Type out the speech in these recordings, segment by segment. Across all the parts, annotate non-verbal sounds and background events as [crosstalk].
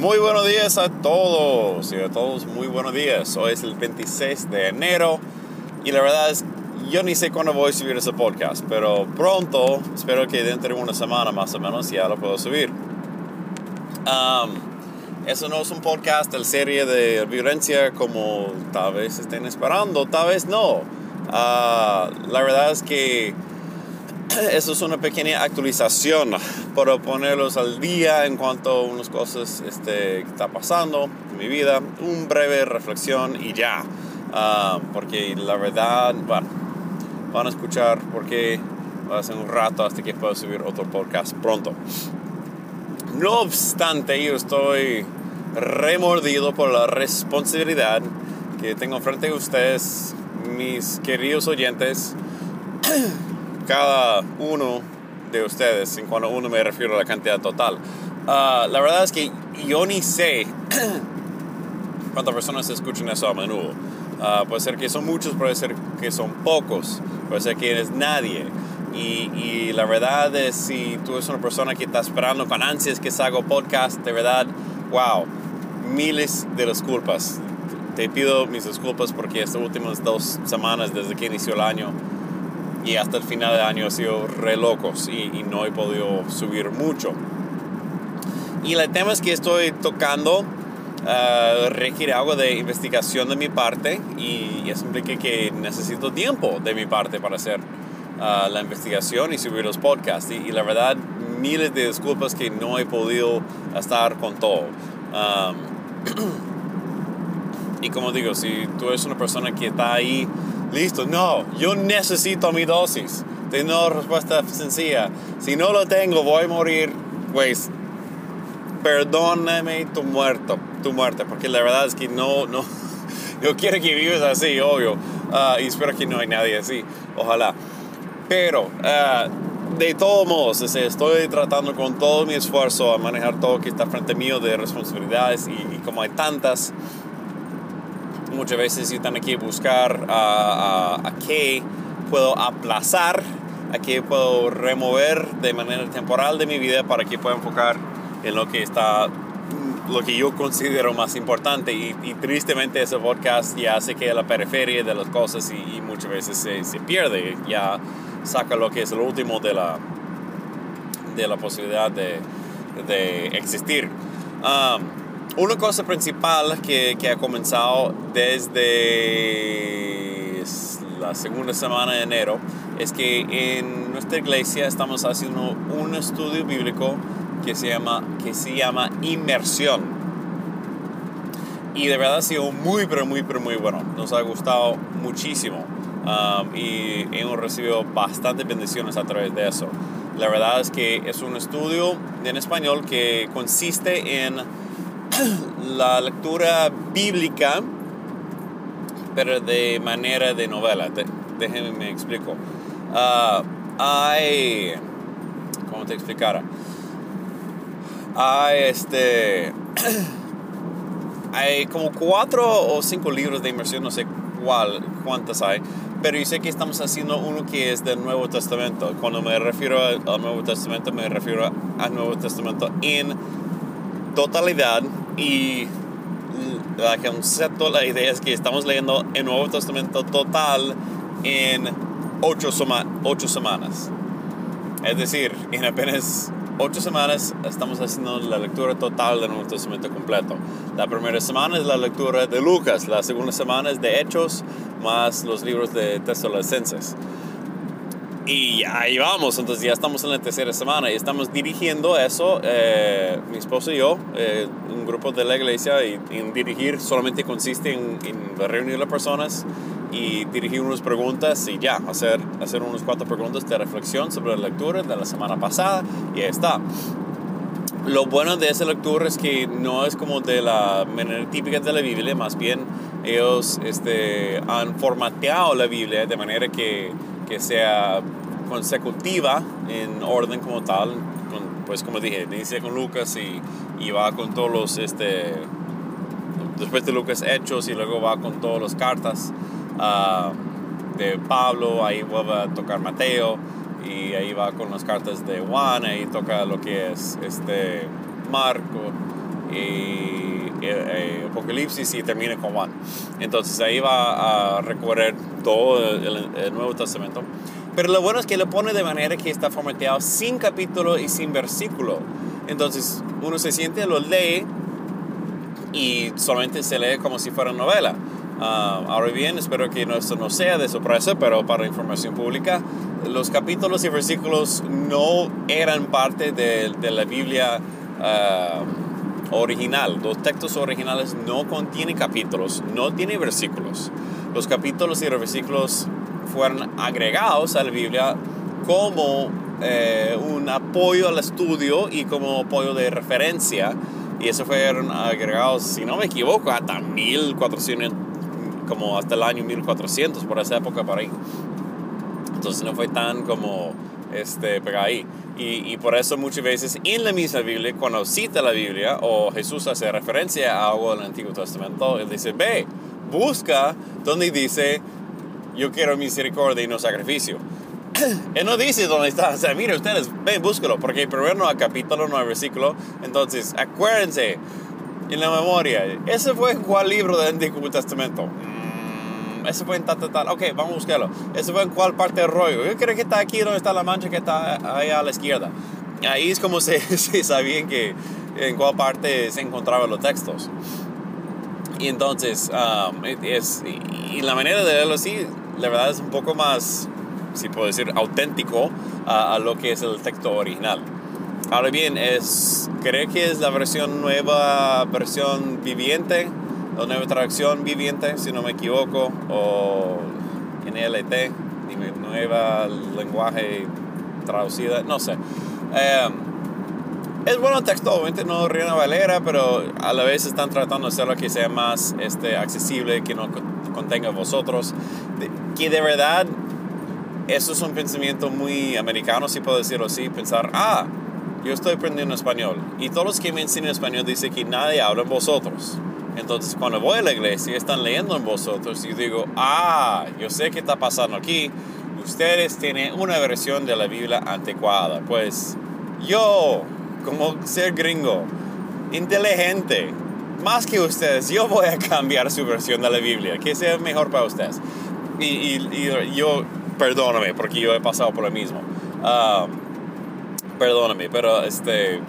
Muy buenos días a todos y a todos muy buenos días. Hoy es el 26 de enero y la verdad es yo ni sé cuándo voy a subir ese podcast, pero pronto, espero que dentro de una semana más o menos ya lo puedo subir. eso no es un podcast de serie de violencia como tal vez estén esperando, tal vez no. Ah, la verdad es que [clears throat] eso es una pequeña actualización para ponerlos al día en cuanto a unas cosas este, que está pasando en mi vida. Un breve reflexión y ya. Ah, porque la verdad, bueno, van a escuchar porque va a ser un rato hasta que pueda subir otro podcast pronto. No obstante, yo estoy remordido por la responsabilidad que tengo frente a ustedes, mis queridos oyentes [clears throat] cada uno de ustedes, en cuando uno me refiero a la cantidad total. Ah, la verdad es que yo ni sé [clears throat] cuántas personas escuchan eso a menudo. Ah, puede ser que son muchos, puede ser que son pocos, puede ser que eres nadie. Y, y, la verdad es, si tú eres una persona que está esperando con ansias que salga podcast, de verdad, wow, miles de disculpas. Te pido mis disculpas porque estas últimas dos semanas desde que inició el año y hasta el final del año ha sido re locos y, no he podido subir mucho. Y el tema es que estoy tocando uh, requiere algo de investigación de mi parte y eso implica que necesito tiempo de mi parte para hacer uh, la investigación y subir los podcasts. Y, la verdad, miles de disculpas que no he podido estar con todo. Um, [clears throat] y como digo, si tú eres una persona que está ahí Listo, no, yo necesito mi dosis. Tengo respuesta sencilla. Si no lo tengo, voy a morir. Pues, perdóname tu muerto, tu muerte, porque la verdad es que no, no, [laughs] yo quiero que vivas así, obvio. Ah, y espero que no hay nadie así, ojalá. Pero, ah, de todos modos, estoy tratando con todo mi esfuerzo a manejar todo lo que está frente mío de responsabilidades y como hay tantas, muchas veces yo tengo que buscar a, a, qué puedo aplazar, a qué puedo remover de manera temporal de mi vida para que pueda enfocar en lo que está lo que yo considero más importante y, tristemente ese podcast ya se queda a la periferia de las cosas y, muchas veces se, se, pierde, ya saca lo que es lo último de la, de la posibilidad de, de existir. Um, una cosa principal que, que, ha comenzado desde la segunda semana de enero es que en nuestra iglesia estamos haciendo un estudio bíblico que se llama, que se llama Inmersión. Y de verdad ha sido muy, pero muy, pero muy bueno. Nos ha gustado muchísimo. Um, y hemos recibido bastantes bendiciones a través de eso. La verdad es que es un estudio en español que consiste en [clears throat] la lectura bíblica, pero de manera de novela. déjenme me explico. Uh, hay, ¿cómo te explicara? Hay este, [clears throat] hay como cuatro o cinco libros de inmersión, no sé cuál, cuántas hay, pero yo sé que estamos haciendo uno que es del Nuevo Testamento. Cuando me refiero al Nuevo Testamento, me refiero al Nuevo Testamento en totalidad y la concepto, la idea es que estamos leyendo el Nuevo Testamento total en ocho, ocho semanas. Es decir, en apenas ocho semanas estamos haciendo la lectura total del Nuevo Testamento completo. La primera semana es la lectura de Lucas, la segunda semana es de Hechos, más los libros de Tesalonicenses. Y ahí vamos, entonces ya estamos en la tercera semana y estamos dirigiendo eso, eh, mi esposo y yo, eh, un grupo de la iglesia, y en dirigir solamente consiste en, reunir a las personas y dirigir unas preguntas y ya, hacer, hacer unas cuatro preguntas de reflexión sobre la lectura de la semana pasada y ya está. Lo bueno de esa lectura es que no es como de la manera típica de la Biblia, más bien ellos este, han formateado la Biblia de manera que que sea consecutiva en orden como tal, pues como dije, inicia con Lucas y, y, va con todos los, este, después de Lucas Hechos y luego va con todas las cartas uh, de Pablo, ahí vuelve a tocar Mateo y ahí va con las cartas de Juan, ahí toca lo que es este Marco y, eh, Apocalipsis y termina con Juan. Entonces ahí va a recorrer todo el, Nuevo Testamento. Pero lo bueno es que lo pone de manera que está formateado sin capítulo y sin versículo. Entonces uno se siente, lo lee y solamente se lee como si fuera novela. Ah, ahora bien, espero que esto no sea de sorpresa, pero para información pública, los capítulos y versículos no eran parte de, de la Biblia ah, original. Los textos originales no contienen capítulos, no tienen versículos. Los capítulos y versículos fueron agregados a la Biblia como eh, un apoyo al estudio y como apoyo de referencia. Y eso fueron agregados, si no me equivoco, hasta 1400, como hasta el año 1400, por esa época por ahí. Entonces no fue tan como este, ahí. Y, y, por eso muchas veces en la misma Biblia, cuando cita la Biblia o Jesús hace referencia a algo del Antiguo Testamento, él dice, ve, busca donde dice, yo quiero misericordia y no sacrificio. [clears throat] él no dice dónde está, o sea, mire ustedes, ven, búscalo, porque primero hay capítulo, no hay versículo, entonces acuérdense en la memoria, ese fue cuál libro del Antiguo Testamento ese fue en tal, tal, tal. Ok, vamos a buscarlo. Ese fue en cuál parte del rollo. Yo creo que está aquí donde está la mancha que está ahí a la izquierda. Ahí es como se, [laughs] se sabían que en cuál parte se encontraban los textos. Y entonces, um, es, y, la manera de leerlo así, la verdad es un poco más, si puedo decir, auténtico a, lo que es el texto original. Ahora bien, es, creo que es la versión nueva, versión viviente la nueva traducción viviente, si no me equivoco, o NLT, nueva lenguaje traducida, no sé. Em, es bueno obviamente no Reina Valera, pero a la vez están tratando de hacerlo que sea más este, accesible, que no contenga vosotros. que de verdad, eso es un pensamiento muy americano, si puedo decirlo así, pensar, ah, yo estoy aprendiendo español. Y todos los que me enseñan español dicen que nadie habla en vosotros. Entonces cuando voy a la iglesia y están leyendo en vosotros y digo, ah, yo sé qué está pasando aquí, ustedes tienen una versión de la Biblia anticuada. Pues yo, como ser gringo, inteligente, más que ustedes, yo voy a cambiar su versión de la Biblia, que sea mejor para ustedes. Y, yo, perdóname, porque yo he pasado por lo mismo. Ah, perdóname, pero este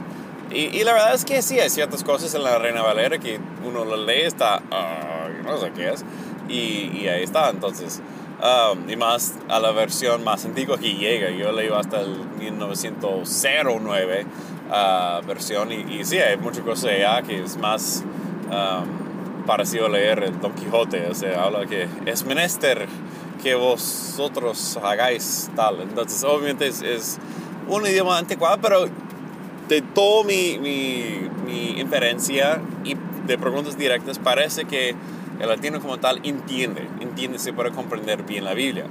y, la verdad es que sí, hay ciertas cosas en la Reina Valera que uno lo lee, está, uh, no sé qué es, y, y ahí está. Entonces, um, y más a la versión más antigua que llega. Yo leí hasta el 1909 uh, versión, y, y, sí, hay muchas cosas allá que es más um, parecido a leer el Don Quijote. O sea, habla que es menester que vosotros hagáis tal. Entonces, obviamente es, es un idioma anticuado, pero de toda mi, mi, mi, inferencia y de preguntas directas, parece que el latino como tal entiende, entiende, se puede comprender bien la Biblia.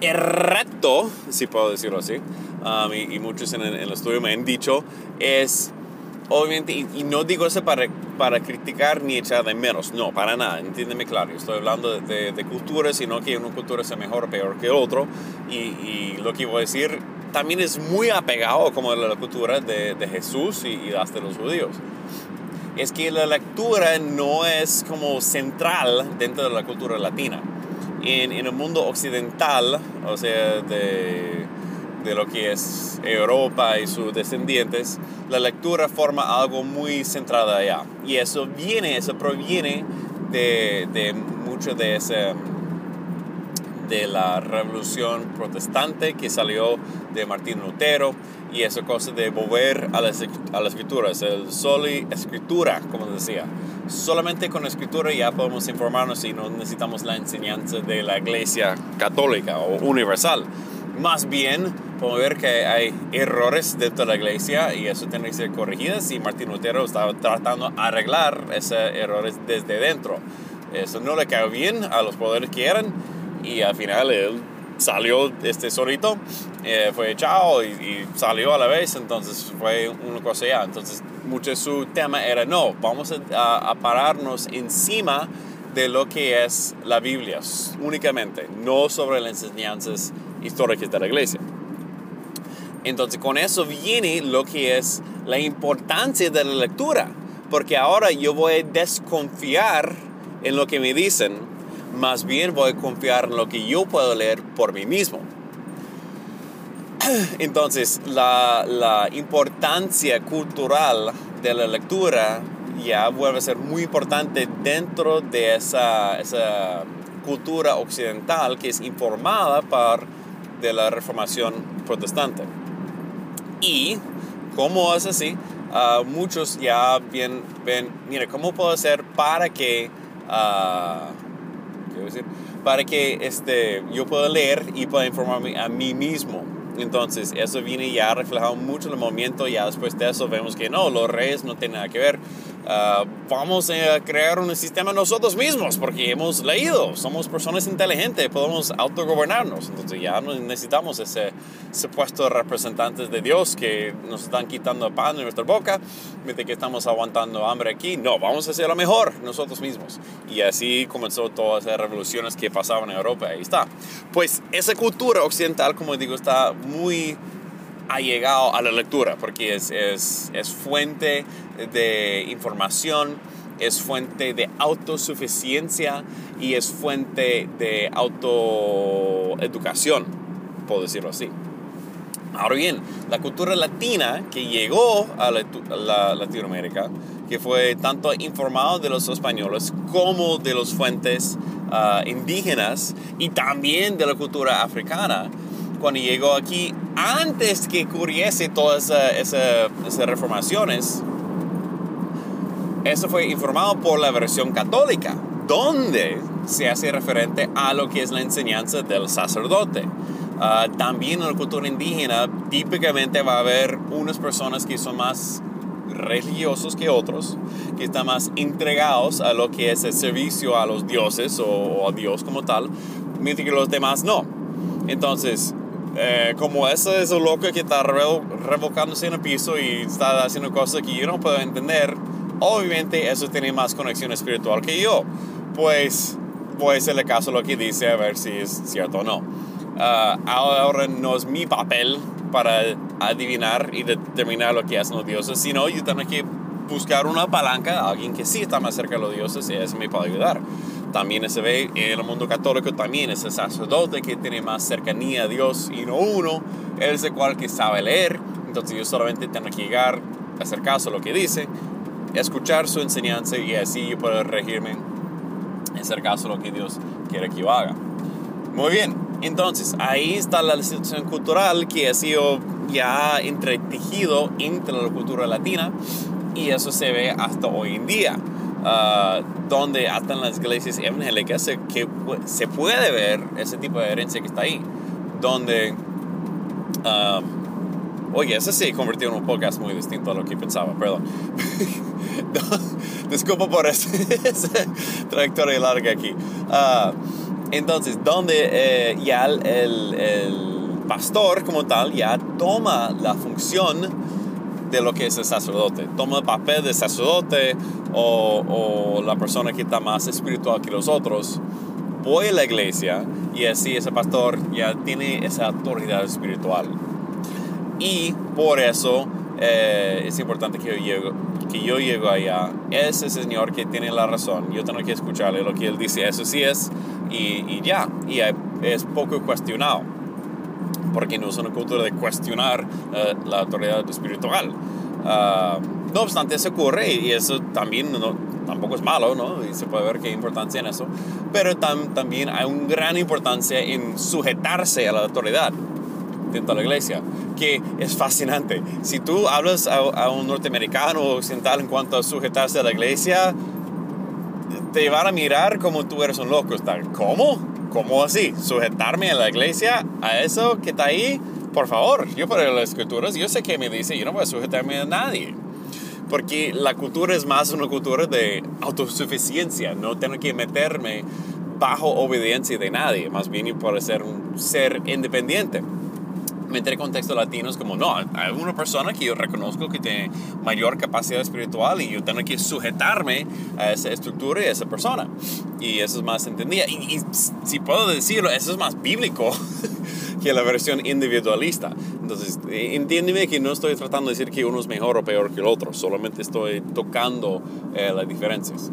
El reto, si puedo decirlo así, um, y, muchos en el, estudio me han dicho, es, obviamente, y, no digo eso para, para criticar ni echar de menos, no, para nada, entiéndeme claro, estoy hablando de, de, cultura, sino que una cultura sea mejor o peor que otro, y, y lo que voy a decir también es muy apegado como la cultura de, de Jesús y, y, hasta los judíos. Es que la lectura no es como central dentro de la cultura latina. En, en el mundo occidental, o sea, de, de, lo que es Europa y sus descendientes, la lectura forma algo muy centrado allá. Y eso viene, eso proviene de, de mucho de ese de la revolución protestante que salió de Martín Lutero y esa cosa de volver a las, a las escrituras, el solo escritura, como decía. Solamente con escritura ya podemos informarnos y no necesitamos la enseñanza de la iglesia católica o universal. Más bien, podemos ver que hay errores dentro de la iglesia y eso tiene que ser corregido y Martín Lutero estaba tratando de arreglar esos errores desde dentro. Eso no le cae bien a los poderes que eran y al final él salió este solito, eh, fue echado y, salió a la vez, entonces fue una cosa ya. Entonces, mucho de su tema era, no, vamos a, pararnos encima de lo que es la Biblia, únicamente, no sobre las enseñanzas históricas de la iglesia. Entonces con eso viene lo que es la importancia de la lectura, porque ahora yo voy a desconfiar en lo que me dicen, más bien voy a confiar en lo que yo puedo leer por mí mismo. [clears throat] Entonces la, la importancia cultural de la lectura ya vuelve a ser muy importante dentro de esa, esa cultura occidental que es informada por de la reformación protestante. Y como es así, uh, muchos ya bien, ven, mire, ¿cómo puedo hacer para que, uh, ¿qué decir? Para que este, yo pueda leer y pueda informarme a mí mismo? Entonces, eso viene ya reflejado mucho en el movimiento. Ya después de eso vemos que no, los reyes no tienen nada que ver. Ah, vamos a crear un sistema nosotros mismos porque hemos leído, somos personas inteligentes, podemos autogobernarnos. Entonces ya no necesitamos ese, ese puesto de representantes de Dios que nos están quitando pan de nuestra boca mientras que estamos aguantando hambre aquí. No, vamos a hacer lo mejor nosotros mismos. Y así comenzó todas esas revoluciones que pasaban en Europa. Ahí está. Pues esa cultura occidental, como digo, está muy ha llegado a la lectura, porque es, es, es fuente de información, es fuente de autosuficiencia y es fuente de autoeducación, puedo decirlo así. Ahora bien, la cultura latina que llegó a la, Latinoamérica, que fue tanto informado de los españoles como de las fuentes ah, indígenas y también de la cultura africana, cuando llegó aquí, antes que ocurriese todas esas reformaciones, eso fue informado por la versión católica, donde se hace referente a lo que es la enseñanza del sacerdote. Ah, también en la cultura indígena, típicamente va a haber unas personas que son más religiosos que otros, que están más entregados a lo que es el servicio a los dioses o, a Dios como tal, mientras que los demás no. Entonces, eh, como ese es el loco que está revocándose en el piso y está haciendo cosas que yo no puedo entender, obviamente eso tiene más conexión espiritual que yo. Pues voy a hacerle caso a lo que dice a ver si es cierto o no. Ah, ahora no es mi papel para adivinar y determinar lo que hacen los dioses, sino yo tengo que buscar una palanca, alguien que sí está más cerca de los dioses y eso me puede ayudar. También se ve en el mundo católico también ese sacerdote que tiene más cercanía a Dios y no uno, él es el cual que sabe leer, entonces yo solamente tengo que llegar, hacer caso a lo que dice, escuchar su enseñanza y así yo puedo regirme, hacer caso a lo que Dios quiere que yo haga. Muy bien, entonces ahí está la situación cultural que ha sido ya entretejido entre la cultura latina y eso se ve hasta hoy en día. Ah, donde hasta en las iglesias evangélicas se, que, se puede ver ese tipo de herencia que está ahí. Donde, um, oye, ese se convirtió en un podcast muy distinto a lo que pensaba, perdón. [laughs] Disculpa por esa [laughs] trayectoria larga aquí. Uh, entonces, donde eh, ya el, el pastor como tal ya toma la función de lo que es el sacerdote. Toma el papel de sacerdote o, la persona que está más espiritual que los otros. Voy a la iglesia y así ese pastor ya tiene esa autoridad espiritual. Y por eso eh, es importante que yo, llego, que yo llego allá. Ese señor que tiene la razón, yo tengo que escucharle lo que él dice, eso sí es, y, y ya, y es poco cuestionado porque no es una cultura de cuestionar eh, la autoridad espiritual. Ah, no obstante, eso ocurre y eso también no, tampoco es malo, ¿no? Y se puede ver que hay importancia en eso. Pero también hay una gran importancia en sujetarse a la autoridad dentro de la iglesia, que es fascinante. Si tú hablas a, a un norteamericano occidental en cuanto a sujetarse a la iglesia, te van a mirar como tú eres un loco. ¿Cómo? ¿Cómo así? ¿Sujetarme a la iglesia? ¿A eso que está ahí? Por favor, yo para las escrituras, yo sé que me dice, yo no voy a sujetarme a nadie. Porque la cultura es más una cultura de autosuficiencia, no tengo que meterme bajo obediencia de nadie, más bien por ser un ser independiente meter contexto latino es como, no, hay una persona que yo reconozco que tiene mayor capacidad espiritual y yo tengo que sujetarme a esa estructura y a esa persona. Y eso es más entendida. Y, si puedo decirlo, eso es más bíblico [laughs] que la versión individualista. Entonces, eh, entiéndeme que no estoy tratando de decir que uno es mejor o peor que el otro, solamente estoy tocando eh, las diferencias.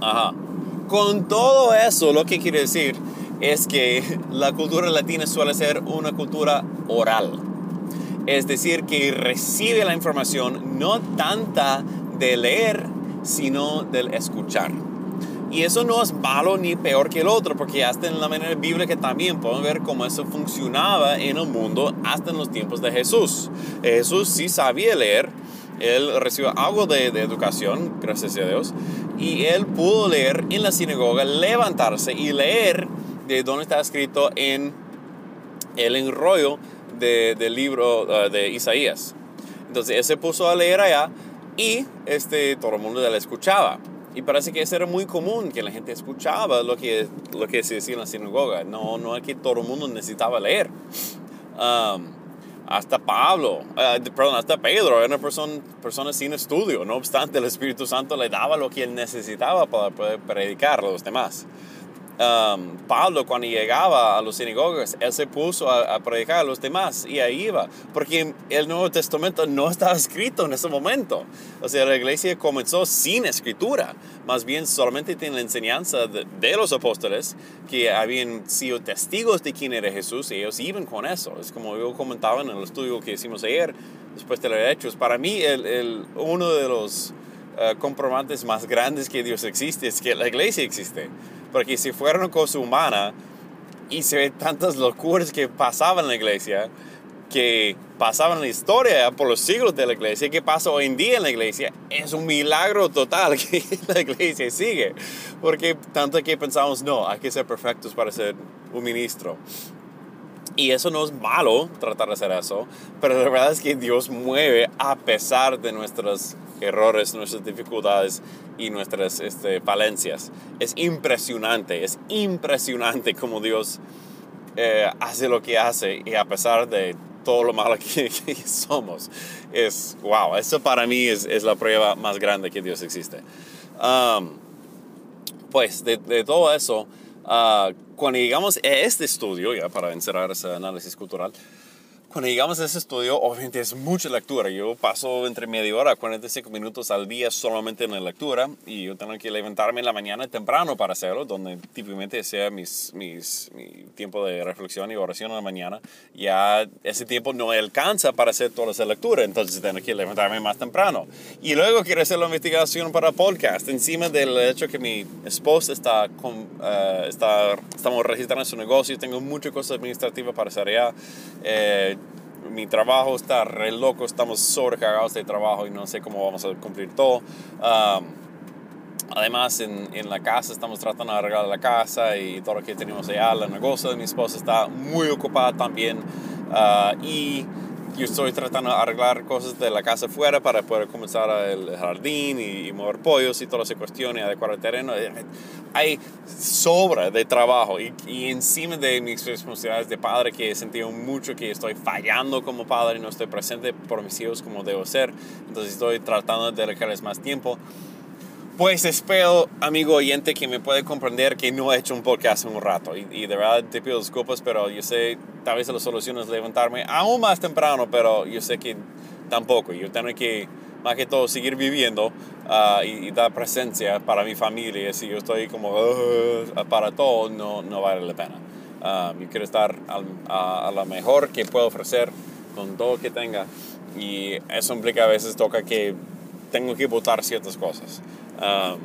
Ajá. Con todo eso, lo que quiere decir es que [laughs] la cultura latina suele ser una cultura oral. Es decir, que recibe la información no tanta de leer, sino del escuchar. Y eso no es malo ni peor que el otro, porque hasta en la manera bíblica también podemos ver cómo eso funcionaba en el mundo hasta en los tiempos de Jesús. Jesús sí sabía leer, él recibió algo de, de educación, gracias a Dios, y él pudo leer en la sinagoga, levantarse y leer de donde está escrito en el enrollo del libro uh, de Isaías. Entonces él se puso a leer allá y este, todo el mundo le escuchaba. Y parece que eso era muy común, que la gente escuchaba lo que, lo que se decía en la sinagoga. No, no es que todo el mundo necesitaba leer. Um, hasta Pablo, uh, perdón, hasta Pedro era una persona, persona sin estudio. No obstante, el Espíritu Santo le daba lo que él necesitaba para poder predicar a los demás. Um, Pablo cuando llegaba a los sinagogas, él se puso a, predicar a los demás y ahí iba, porque el Nuevo Testamento no estaba escrito en ese momento. O sea, la iglesia comenzó sin escritura, más bien solamente tiene la enseñanza de, los apóstoles que habían sido testigos de quién era Jesús y ellos iban con eso. Es como yo comentaba en el estudio que hicimos ayer, después de los hechos. Para mí, el, uno de los uh, comprobantes más grandes que Dios existe es que la iglesia existe. Porque si fuera una cosa humana y se ve tantas locuras que pasaban en la iglesia, que pasaban en la historia por los siglos de la iglesia, que pasa hoy en día en la iglesia, es un milagro total que [laughs] la iglesia sigue. Porque tanto que pensamos, no, hay que ser perfectos para ser un ministro. Y eso no es malo tratar de hacer eso, pero la verdad es que Dios mueve a pesar de nuestros errores, nuestras dificultades y nuestras este, falencias. Es impresionante, es impresionante como Dios eh, hace lo que hace y a pesar de todo lo malo [laughs] que, somos. Es, wow, eso para mí es, es, la prueba más grande que Dios existe. Um, pues de, de, todo eso, uh, cuando llegamos a este estudio, ya para encerrar ese análisis cultural, cuando llegamos a ese estudio, obviamente es mucha lectura. Yo paso entre media hora a 45 minutos al día solamente en la lectura y yo tengo que levantarme en la mañana temprano para hacerlo, donde típicamente sea mis, mis, mi tiempo de reflexión y oración en la mañana. Ya ese tiempo no alcanza para hacer toda esa lectura, entonces tengo que levantarme más temprano. Y luego quiero hacer la investigación para podcast, encima del hecho que mi esposa está, con, uh, está estamos registrando su negocio, tengo muchas cosas administrativas para hacer allá. Eh, mi trabajo está re loco, estamos sobrecargados de trabajo y no sé cómo vamos a cumplir todo. además, en, en, la casa estamos tratando de arreglar la casa y todo lo que tenemos allá. La negocio de mi esposa está muy ocupada también. Ah, y yo estoy tratando de arreglar cosas de la casa afuera para poder comenzar el jardín y, mover pollos y todas esas cuestiones, adecuar el terreno. Eh, hay sobra de trabajo y, y, encima de mis responsabilidades de padre que he sentido mucho que estoy fallando como padre y no estoy presente por mis hijos como debo ser. Entonces estoy tratando de dedicarles más tiempo. Pues espero, amigo oyente, que me puede comprender que no he hecho un podcast en un rato. Y, de verdad te pido disculpas, pero yo sé, tal vez la solución es levantarme aún más temprano, pero yo sé que tampoco. Yo tengo que, más que todo, seguir viviendo ah, y, dar presencia para mi familia. Si yo estoy como para todo, no, no vale la pena. Ah, yo quiero estar a, a lo mejor que puedo ofrecer con todo que tenga. Y eso implica a veces toca que tengo que votar ciertas cosas. Um,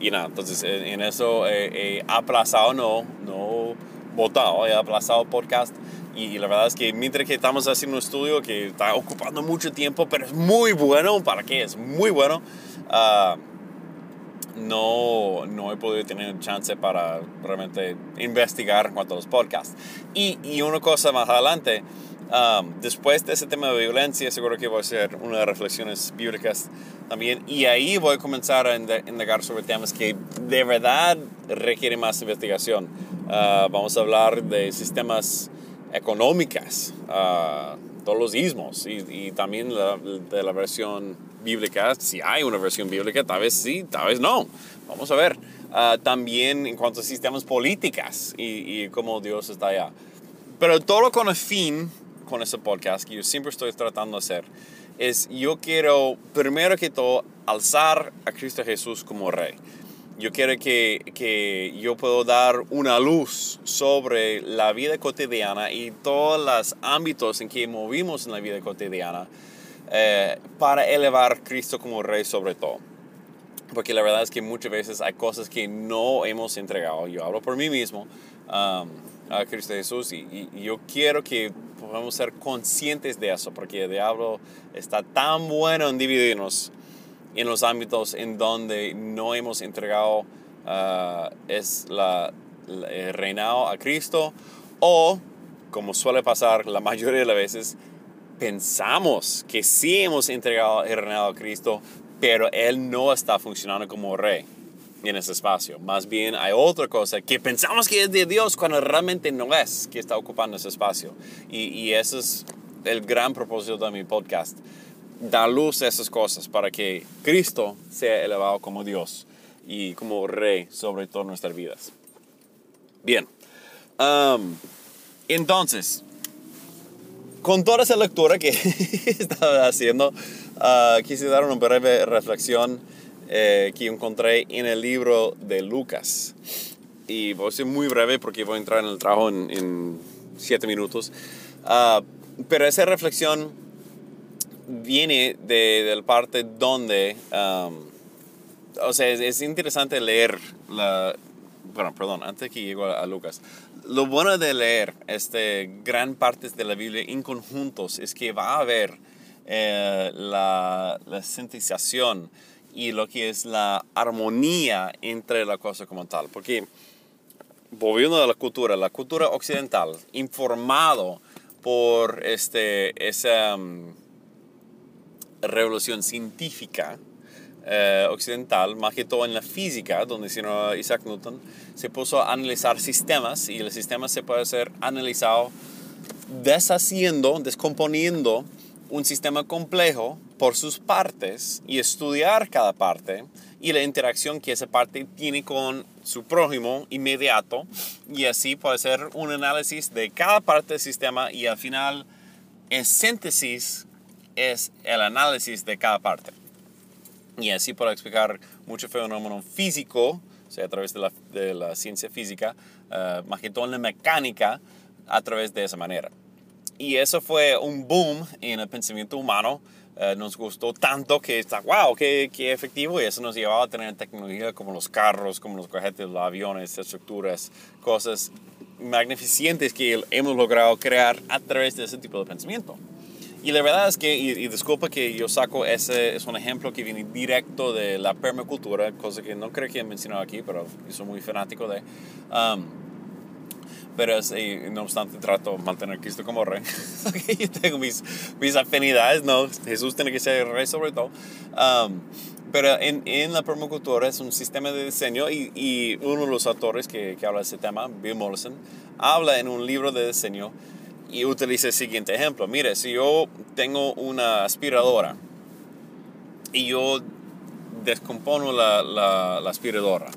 y nada, entonces en, eso he aplazado, no, no votado, he aplazado podcast. Y, la verdad es que mientras que estamos haciendo un estudio que está ocupando mucho tiempo, pero es muy bueno, ¿para qué? Es muy bueno. Uh, no, no he podido tener chance para realmente investigar en cuanto a los podcasts. Y, y una cosa más adelante, Después de ese tema de violencia, seguro que voy a hacer unas reflexiones bíblicas también. Y ahí voy a comenzar a indagar sobre temas que de verdad requieren más investigación. Uh, vamos a hablar de sistemas económicos, uh, todos los ismos y, también de la versión bíblica. Si hay una versión bíblica, tal vez sí, tal vez no. Vamos a ver. Uh, también en cuanto a sistemas políticas y cómo Dios está allá. Pero todo con el fin, con ese podcast, que yo siempre estoy tratando de hacer, es yo quiero, primero que todo, alzar a Cristo Jesús como Rey. Yo quiero que, que yo puedo dar una luz sobre la vida cotidiana y todos los ámbitos en que movimos en la vida cotidiana eh, para elevar a Cristo como Rey sobre todo. Porque la verdad es que muchas veces hay cosas que no hemos entregado. Yo hablo por mí mismo um, a Cristo Jesús y, yo quiero que podamos ser conscientes de eso, porque el diablo está tan bueno en dividirnos en los ámbitos en donde no hemos entregado uh, es la, el reinado a Cristo o, como suele pasar la [laughs] mayoría de las veces, pensamos que sí hemos entregado el reinado a Cristo, pero Él no está funcionando como rey en ese espacio. Más bien hay otra cosa que pensamos que es de Dios cuando realmente no es que está ocupando ese espacio. Y, y ese es el gran propósito de mi podcast. Dar luz a esas cosas para que Cristo sea elevado como Dios y como rey sobre todas nuestras vidas. Bien. Um, entonces, con toda esa lectura que [laughs] estaba haciendo, uh, quise dar una breve reflexión eh, que encontré en el libro de Lucas. Y voy a ser muy breve porque voy a entrar en el trabajo en, siete minutos. Uh, pero esa reflexión viene de, la parte donde, um, o sea, es, es, interesante leer la, bueno, perdón, antes que llego a Lucas, lo bueno de leer este, gran partes de la Biblia en conjuntos es que va a haber eh, la, la sintetización y lo que es la armonía entre la cosa como tal. Porque, volviendo a la cultura, la cultura occidental, informado por este, esa um, revolución científica, eh, occidental, más que todo en la física, donde sino Isaac Newton, se puso a analizar sistemas y el sistema se puede ser analizado deshaciendo, descomponiendo un sistema complejo por sus partes y estudiar cada parte y la interacción que esa parte tiene con su prójimo inmediato y así puede ser un análisis de cada parte del sistema y al final en síntesis es el análisis de cada parte y así para explicar mucho fenómeno físico, o sea, a través de la, de la ciencia física, uh, más que todo en la mecánica, a través de esa manera. Y eso fue un boom en el pensamiento humano. Uh, nos gustó tanto que está, wow, qué, qué, efectivo. Y eso nos llevaba a tener tecnología como los carros, como los cohetes, los aviones, estructuras, cosas magnificentes que hemos logrado crear a través de ese tipo de pensamiento. Y la verdad es que, y, disculpa que yo saco ese, es un ejemplo que viene directo de la permacultura, cosa que no creo que he mencionado aquí, pero soy muy fanático de. Um, pero es, no obstante trato de mantener a Cristo como rey. [laughs] yo tengo mis, mis afinidades, ¿no? Jesús tiene que ser rey sobre todo. Um, pero en, en, la permacultura es un sistema de diseño y, y uno de los autores que, que habla de ese tema, Bill Mollison, habla en un libro de diseño y utilice el siguiente ejemplo. Mire, si yo tengo una aspiradora y yo descompono la, la, la aspiradora,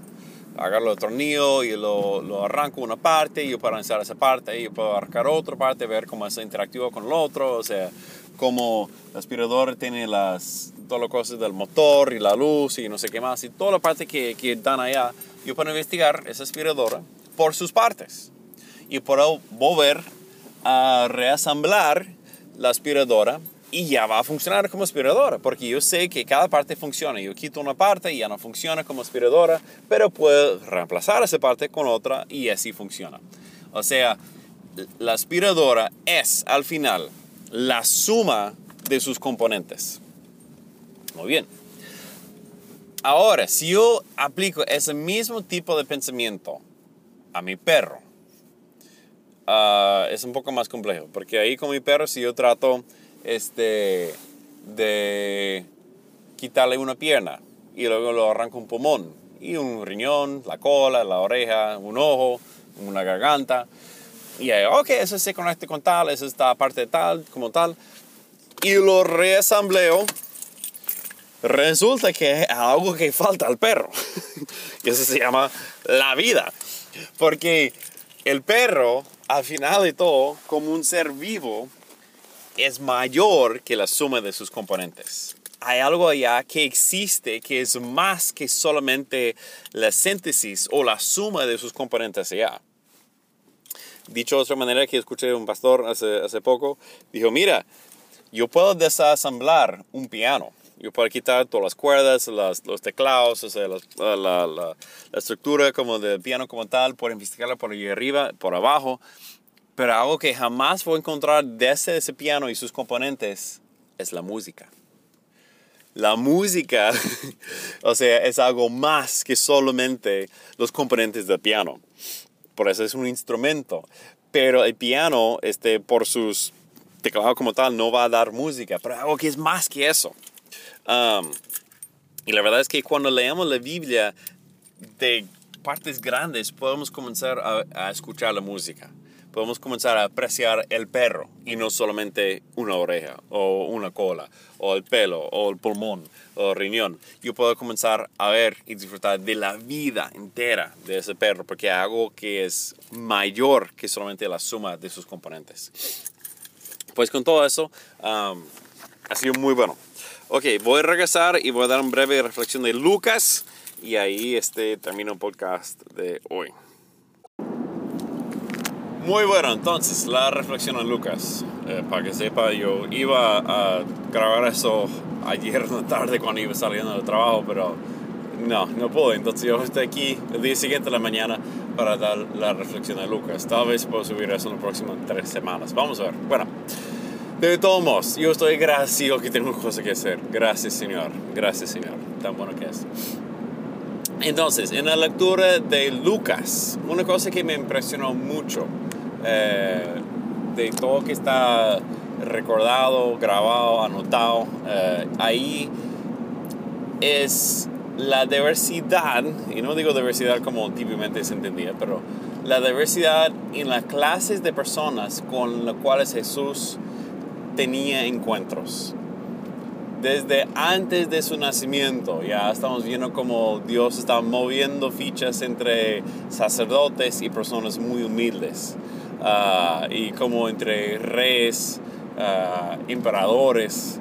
agarro el tornillo y lo, lo, arranco una parte yo puedo lanzar esa parte yo puedo arrancar otra parte, ver cómo se interactúa con el otro, o sea, cómo la aspiradora tiene las, todas las cosas del motor y la luz y no sé qué más, y toda la parte que, que dan allá, yo puedo investigar esa aspiradora por sus partes. Y puedo volver a reasamblar la aspiradora y ya va a funcionar como aspiradora, porque yo sé que cada parte funciona. Yo quito una parte y ya no funciona como aspiradora, pero puedo reemplazar esa parte con otra y así funciona. O sea, la aspiradora es al final la suma de sus componentes. Muy bien. Ahora, si yo aplico ese mismo tipo de pensamiento a mi perro, uh, es un poco más complejo. Porque ahí con mi perro, si yo trato este, de quitarle una pierna y luego lo arranco un pulmón y un riñón, la cola, la oreja, un ojo, una garganta. Y ahí, ok, eso se conecta con tal, eso está parte tal, como tal. Y lo reasambleo. Resulta que algo que falta al perro. [laughs] y eso se llama la vida. Porque el perro al final de todo, como un ser vivo, es mayor que la suma de sus componentes. Hay algo allá que existe que es más que solamente la síntesis o la suma de sus componentes allá. Dicho de otra manera que escuché un pastor hace, hace poco, dijo, mira, yo puedo desasamblar un piano. Yo puedo quitar todas las cuerdas, los teclados, la, la, la, estructura como del piano como tal, por investigarla por arriba, por abajo. Pero algo que jamás voy a encontrar desde ese piano y sus componentes es la música. La música, [laughs] o sea, es algo más que solamente los componentes del piano. Por eso es un instrumento. Pero el piano, este, por sus teclados como tal, no va a dar música. Pero algo que es más que eso. Um, y la verdad es que cuando leemos la Biblia de partes grandes, podemos comenzar a, escuchar la música. Podemos comenzar a apreciar el perro y no solamente una oreja o una cola o el pelo o el pulmón o el riñón. Yo puedo comenzar a ver y disfrutar de la vida entera de ese perro porque algo que es mayor que solamente la suma de sus componentes. Pues con todo eso, um, ha sido muy bueno. Ok, voy a regresar y voy a dar una breve reflexión de Lucas y ahí este, termino el podcast de hoy. Muy bueno, entonces la reflexión en Lucas. Eh, para que sepa, yo iba a grabar eso ayer en la tarde cuando iba saliendo del trabajo, pero no, no puedo. Entonces yo estoy aquí el día siguiente de la mañana para dar la reflexión de Lucas. Tal vez puedo subir eso en las próximas tres semanas. Vamos a ver. Bueno. De todos modos, yo estoy agradecido que tengo cosas que hacer. Gracias, Señor. Gracias, Señor. Tan bueno que es. Entonces, en la lectura de Lucas, una cosa que me impresionó mucho eh, de todo que está recordado, grabado, anotado, eh, ahí es la diversidad, y no digo diversidad como típicamente se entendía, pero la diversidad en las clases de personas con las cuales Jesús tenía encuentros. Desde antes de su nacimiento ya estamos viendo como Dios está moviendo fichas entre sacerdotes y personas muy humildes. Ah, y como entre reyes, uh, emperadores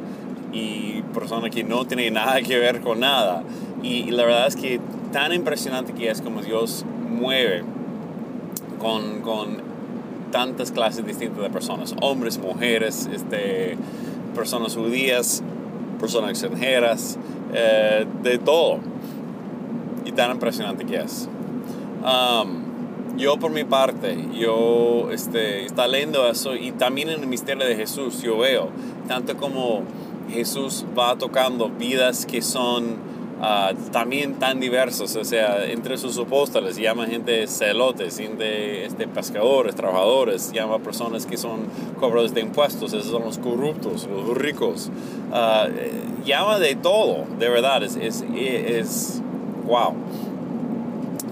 y personas que no tienen nada que ver con nada. Y, la verdad es que tan impresionante que es como Dios mueve con, con tantas clases distintas de personas, hombres, mujeres, este, personas judías, personas extranjeras, eh, de todo. Y tan impresionante que es. Um, yo por mi parte, yo este, está leyendo eso y también en el misterio de Jesús yo veo, tanto como Jesús va tocando vidas que son Ah, también tan diversos, o sea, entre sus apóstoles llama gente celotes, gente este, pescadores, trabajadores, llama personas que son cobradores de impuestos, esos son los corruptos, los ricos, uh, llama de todo, de verdad, es, es, es wow,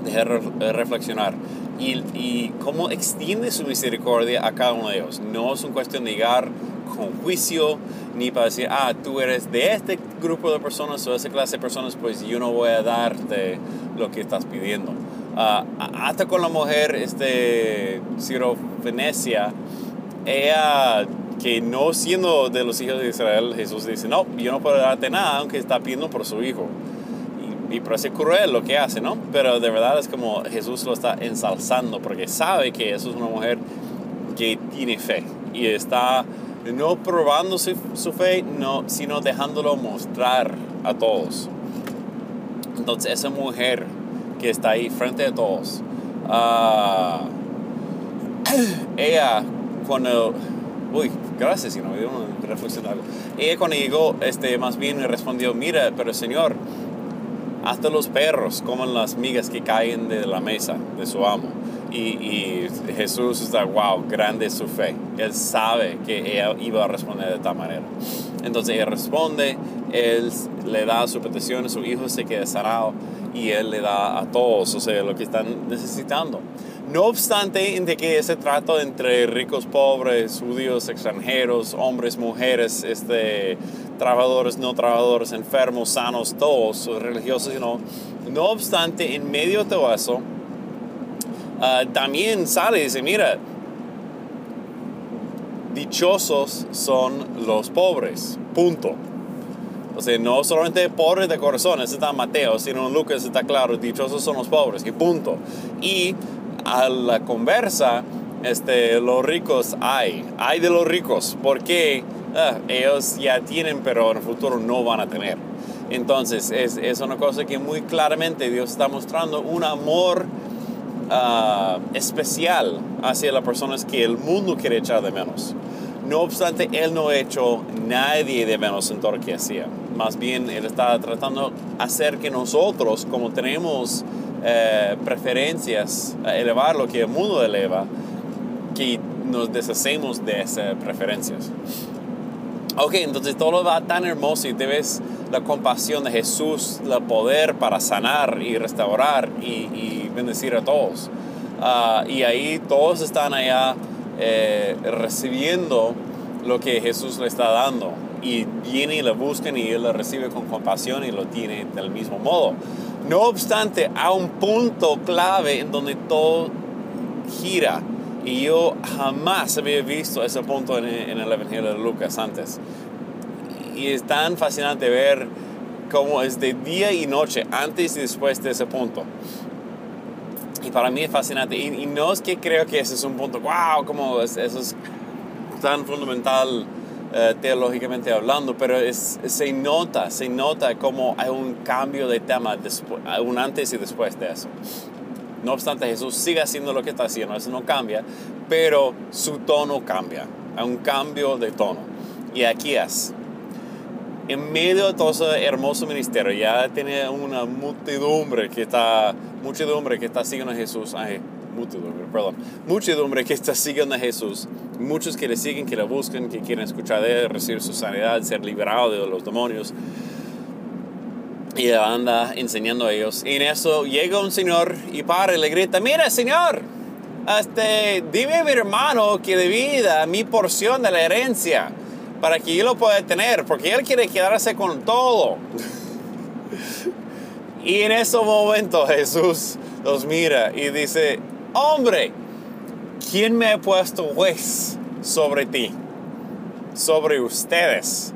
dejar reflexionar. Y, y cómo extiende su misericordia a cada uno de ellos. No es una cuestión de llegar con juicio, ni para decir, ah, tú eres de este grupo de personas o de esa clase de personas, pues yo no voy a darte lo que estás pidiendo. Ah, hasta con la mujer, este, Ciro Venecia, ella que no siendo de los hijos de Israel, Jesús dice, no, yo no puedo darte nada, aunque está pidiendo por su hijo. Y, parece cruel lo que hace, ¿no? Pero de verdad es como Jesús lo está ensalzando porque sabe que eso es una mujer que tiene fe y está no probando su, fe, no, sino dejándolo mostrar a todos. Entonces esa mujer que está ahí frente a todos, uh, [coughs] ella cuando, uy, gracias, si no me reflexionar. Ella cuando llegó, este, más bien respondió, mira, pero Señor, hasta los perros comen las migas que caen de la mesa de su amo. Y, Jesús está, wow, grande su fe. Él sabe que ella iba a responder de tal manera. Entonces ella responde, él le da su petición, su hijo se queda sanado y él le da a todos, o sea, lo que están necesitando. No obstante, de que ese trato entre ricos, pobres, judíos, extranjeros, hombres, mujeres, este, trabajadores, no trabajadores, enfermos, sanos, todos, religiosos, no. No obstante, en medio de todo eso, Ah, también sale y dice, mira, dichosos son los pobres, punto. O sea, no solamente pobres de corazón, eso está en Mateo, sino en Lucas está claro, dichosos son los pobres, y punto. Y a la conversa, este, los ricos hay, hay de los ricos, porque ah, ellos ya tienen, pero en el futuro no van a tener. Entonces, es, es una cosa que muy claramente Dios está mostrando un amor ah, especial hacia las personas que el mundo quiere echar de menos. No obstante, Él no ha hecho nadie de menos en todo lo que hacía. Más bien, Él está tratando de hacer que nosotros, como tenemos eh, preferencias, elevar lo que el mundo eleva, que nos deshacemos de esas preferencias. Ok, entonces todo va tan hermoso y te ves la compasión de Jesús, el poder para sanar y restaurar y, bendecir a todos. Ah, y ahí todos están allá eh, recibiendo lo que Jesús le está dando. Y viene y lo buscan y él lo recibe con compasión y lo tiene del mismo modo. No obstante, hay un punto clave en donde todo gira. Y yo jamás había visto ese punto en, en el Evangelio de Lucas antes. Y es tan fascinante ver cómo es de día y noche, antes y después de ese punto. Y para mí es fascinante. Y, no es que creo que ese es un punto, wow, como eso es tan fundamental eh, teológicamente hablando, pero es, se nota, se nota como hay un cambio de tema, después, un antes y después de eso. No obstante, Jesús sigue haciendo lo que está haciendo, eso no cambia, pero su tono cambia, hay un cambio de tono. Y aquí es, en medio de todo ese hermoso ministerio, ya tiene una muchedumbre que está, muchedumbre que está siguiendo a Jesús, ay, perdón, muchedumbre que está siguiendo a Jesús, muchos que le siguen, que le buscan, que quieren escuchar de él, recibir su sanidad, ser liberado de los demonios. Y anda enseñando a ellos. Y en eso llega un señor y para y le grita, mira señor, este, dime a mi hermano que vida mi porción de la herencia para que yo lo pueda tener, porque él quiere quedarse con todo. [laughs] y en ese momento Jesús los mira y dice, hombre, ¿quién me ha puesto juez sobre ti? Sobre ustedes.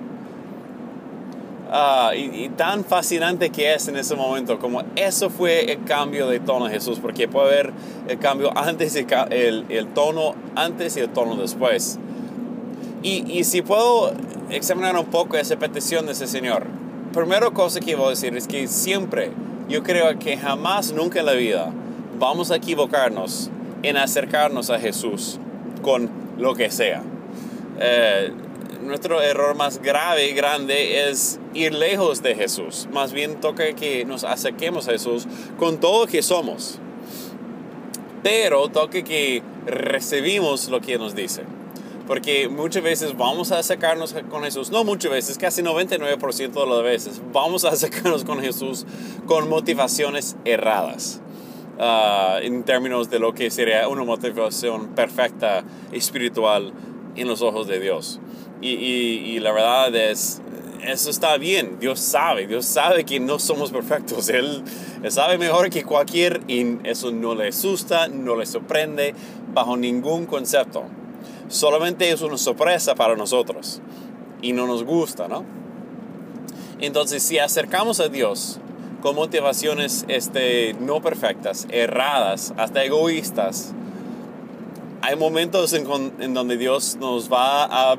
Ah, y, tan fascinante que es en ese momento, como eso fue el cambio de tono de Jesús, porque puede haber el cambio antes, y el, el tono antes y el tono después. Y, si puedo examinar un poco esa petición de ese Señor, primera cosa que voy a decir es que siempre, yo creo que jamás, nunca en la vida, vamos a equivocarnos en acercarnos a Jesús con lo que sea. Eh, nuestro error más grave y grande es ir lejos de Jesús. Más bien toca que nos acerquemos a Jesús con todo que somos. Pero toca que recibimos lo que nos dice. Porque muchas veces vamos a acercarnos con Jesús, no muchas veces, casi 99% de las veces, vamos a acercarnos con Jesús con motivaciones erradas. Ah, en términos de lo que sería una motivación perfecta espiritual en los ojos de Dios. Y, y, la verdad es, eso está bien, Dios sabe, Dios sabe que no somos perfectos, Él, sabe mejor que cualquier y eso no le asusta, no le sorprende bajo ningún concepto. Solamente es una sorpresa para nosotros y no nos gusta, ¿no? Entonces, si acercamos a Dios con motivaciones este, no perfectas, erradas, hasta egoístas, hay momentos en, en, donde Dios nos va a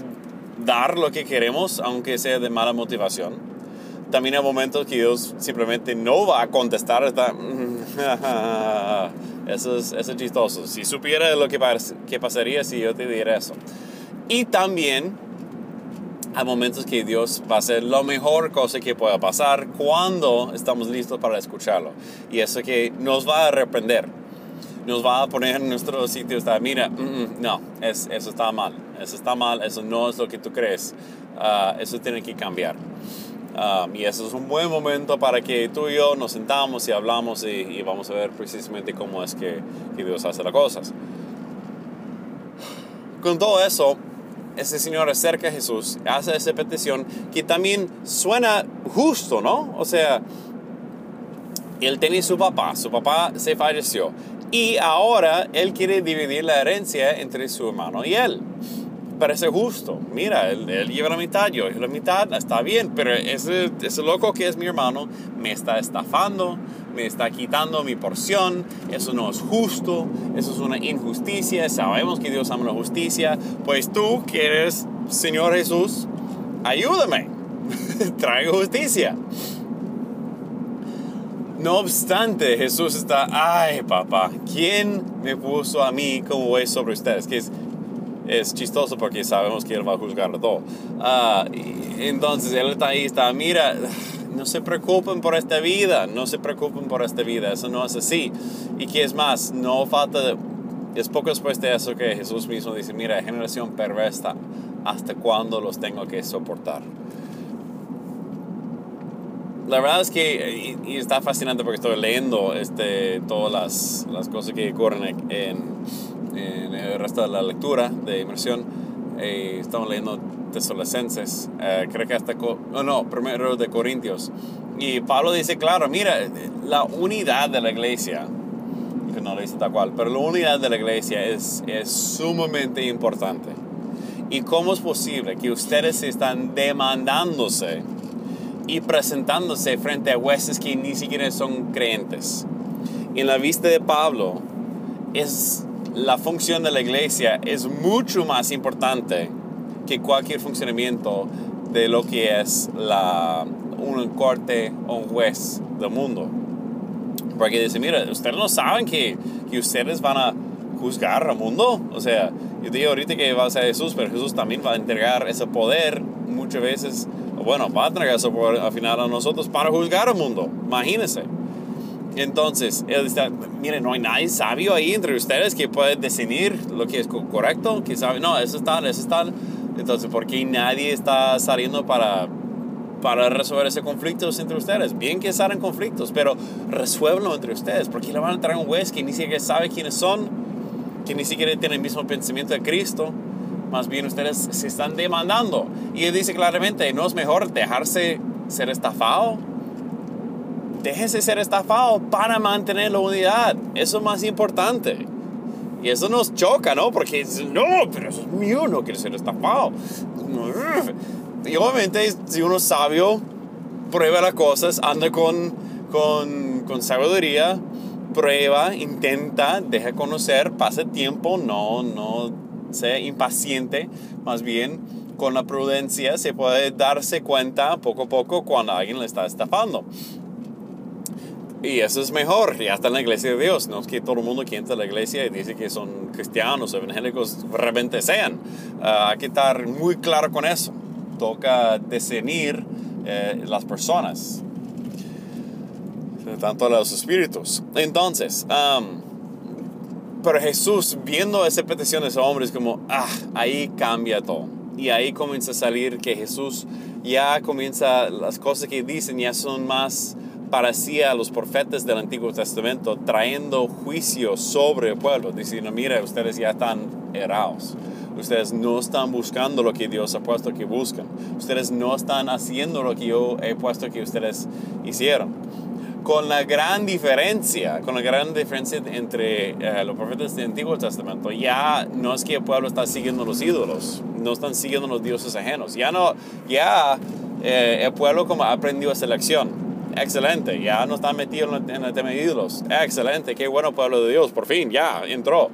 dar lo que queremos, aunque sea de mala motivación. También hay momentos que Dios simplemente no va a contestar, está, [laughs] Eso es, eso chistoso. Si supiera lo que, que pasaría si yo te diera eso. Y también hay momentos que Dios va a hacer lo mejor cosa que pueda pasar cuando estamos listos para escucharlo. Y eso que nos va a arrepender. Nos va a poner en nuestro sitio. Está, mira, mm, mm, no, es, eso está mal. Eso está mal. Eso no es lo que tú crees. Ah, eso tiene que cambiar. Um, y eso es un buen momento para que tú y yo nos sentamos y hablamos y, vamos a ver precisamente cómo es que, que, Dios hace las cosas. Con todo eso, ese Señor acerca a Jesús, hace esa petición que también suena justo, ¿no? O sea, él tenía su papá, su papá se falleció y ahora él quiere dividir la herencia entre su hermano y él. Parece justo. Mira, él, él, lleva la mitad, yo la mitad, está bien, pero ese, ese loco que es mi hermano me está estafando, me está quitando mi porción, eso no es justo, eso es una injusticia, sabemos que Dios ama la justicia, pues tú que eres Señor Jesús, ayúdame, [laughs] traigo justicia. No obstante, Jesús está, ay papá, ¿quién me puso a mí como es sobre ustedes? Que es, es chistoso porque sabemos que Él va a juzgar todo. Uh, entonces Él está ahí, está, mira, no se preocupen por esta vida, no se preocupen por esta vida, eso no es así. Y que es más, no falta, es poco después de eso que Jesús mismo dice, mira, generación perversa, ¿hasta cuándo los tengo que soportar? la verdad es que y, está fascinante porque estoy leyendo este, todas las, las cosas que ocurren en, en, el resto de la lectura de inmersión. Eh, estamos leyendo Tesalonicenses, eh, creo que hasta, no, no, primero de Corintios. Y Pablo dice, claro, mira, la unidad de la iglesia, que no lo dice tal cual, pero la unidad de la iglesia es, es sumamente importante. ¿Y cómo es posible que ustedes están demandándose? y presentándose frente a hueses que ni siquiera son creyentes. En la vista de Pablo, es la función de la iglesia es mucho más importante que cualquier funcionamiento de lo que es la, un corte o un juez del mundo. Porque dice, mira, ustedes no saben que, que ustedes van a juzgar al mundo. O sea, yo digo ahorita que va a ser Jesús, pero Jesús también va a entregar ese poder muchas veces bueno, va a entregar eso por, al final a nosotros para juzgar al mundo. Imagínense. Entonces, él dice, mire, no hay nadie sabio ahí entre ustedes que puede decidir lo que es correcto, que sabe, no, eso es tal, eso. Entonces, ¿por qué nadie está saliendo para, para resolver ese conflicto entre ustedes? Bien que salen conflictos, pero resuélvanlo entre ustedes. porque le van a traer un juez que ni siquiera sabe quiénes son, que ni siquiera tiene el mismo pensamiento de Cristo? más bien ustedes se están demandando. Y él dice claramente, ¿no es mejor dejarse ser estafado? Déjese ser estafado para mantener la unidad. Eso es más importante. Y eso nos choca, ¿no? Porque no, pero eso es mío, no quiero ser estafado. Y obviamente, si uno es sabio, prueba las cosas, anda con, con, con sabiduría, prueba, intenta, deja conocer, pasa tiempo, no, no sea impaciente, más bien con la prudencia se puede darse cuenta poco a poco cuando alguien le está estafando. Y eso es mejor, ya está en la iglesia de Dios. No es que todo el mundo que entra a la iglesia y dice que son cristianos evangélicos realmente sean. Ah, hay que estar muy claro con eso. Toca discernir eh, las personas, tanto los espíritus. Entonces, pero Jesús, viendo esa petición de esos hombres, como, ah, ahí cambia todo. Y ahí comienza a salir que Jesús ya comienza, las cosas que dicen ya son más parecía a los profetas del Antiguo Testamento, trayendo juicio sobre el pueblo, diciendo, mira, ustedes ya están errados. Ustedes no están buscando lo que Dios ha puesto que buscan. Ustedes no están haciendo lo que yo he puesto que ustedes hicieron con la gran diferencia, con la gran diferencia entre eh, los profetas del Antiguo Testamento, ya no es que el pueblo está siguiendo los ídolos, no están siguiendo los dioses ajenos, ya no, ya eh, el pueblo como aprendió esa lección, excelente, ya no está metido en el, tema de ídolos, excelente, qué bueno pueblo de Dios, por fin, ya entró.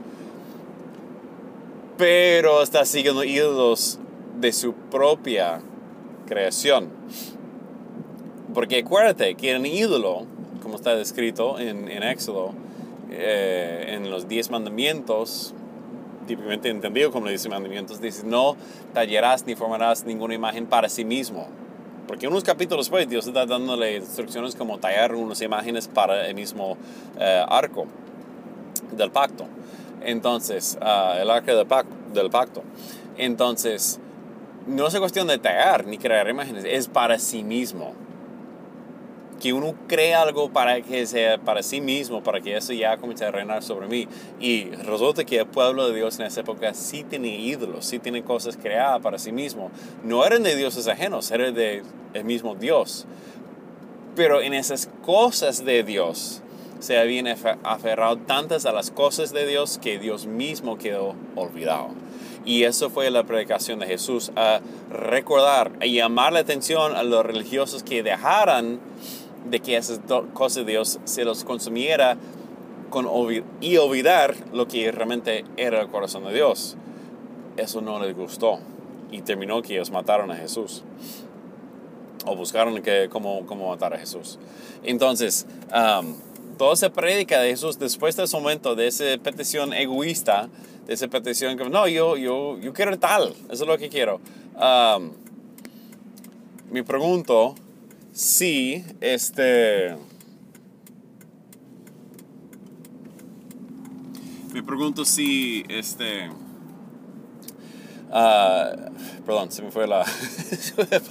Pero está siguiendo ídolos de su propia creación. Porque acuérdate que el ídolo como está descrito en, en Éxodo, eh, en los diez mandamientos, típicamente entendido como los diez mandamientos, dice, no tallarás ni formarás ninguna imagen para sí mismo. Porque unos capítulos después Dios está dándole instrucciones como tallar unas imágenes para el mismo eh, arco del pacto. Entonces, ah, el arco del pacto, del pacto. Entonces, no es cuestión de tallar ni crear imágenes, es para sí mismo que uno cree algo para que sea para sí mismo, para que eso ya comience a reinar sobre mí. Y resulta que el pueblo de Dios en esa época sí tiene ídolos, sí tiene cosas creadas para sí mismo. No eran de dioses ajenos, eran de el mismo Dios. Pero en esas cosas de Dios se habían aferrado tantas a las cosas de Dios que Dios mismo quedó olvidado. Y eso fue la predicación de Jesús, a recordar, a llamar la atención a los religiosos que dejaran de que esas cosas de Dios se los consumiera con y olvidar lo que realmente era el corazón de Dios. Eso no les gustó y terminó que ellos mataron a Jesús o buscaron que, cómo, cómo matar a Jesús. Entonces, um, toda esa prédica de Jesús después de ese momento, de esa petición egoísta, de esa petición que, no, yo, yo, yo quiero tal, eso es lo que quiero. Um, me pregunto si este... Me pregunto si este... Uh, perdón, [laughs] se me fue la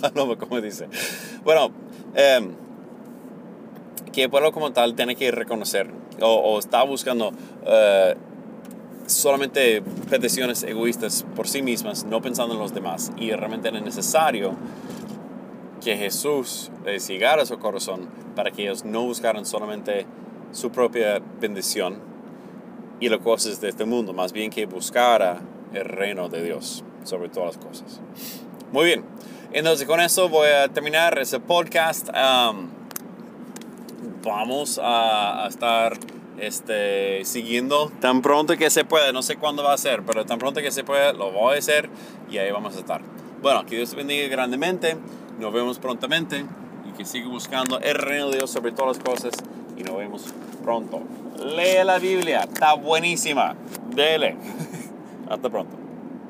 paloma, como dice. Bueno, eh, que el pueblo como tal tiene que reconocer o, está buscando eh, solamente peticiones egoístas por sí mismas, no pensando en los demás. Y realmente era necesario que Jesús les llegara a su corazón para que ellos no buscaran solamente su propia bendición y las cosas de este mundo, más bien que buscara el reino de Dios sobre todas las cosas. Muy bien, entonces con eso voy a terminar ese podcast. Um, vamos a, estar este, siguiendo tan pronto que se pueda. No sé cuándo va a ser, pero tan pronto que se pueda lo voy a hacer y ahí vamos a estar. Bueno, que Dios te bendiga grandemente. Nos vemos prontamente y que siga buscando el reino de Dios sobre todas las cosas y nos vemos pronto. Lee la Biblia, está buenísima. Dele. [laughs] Hasta pronto.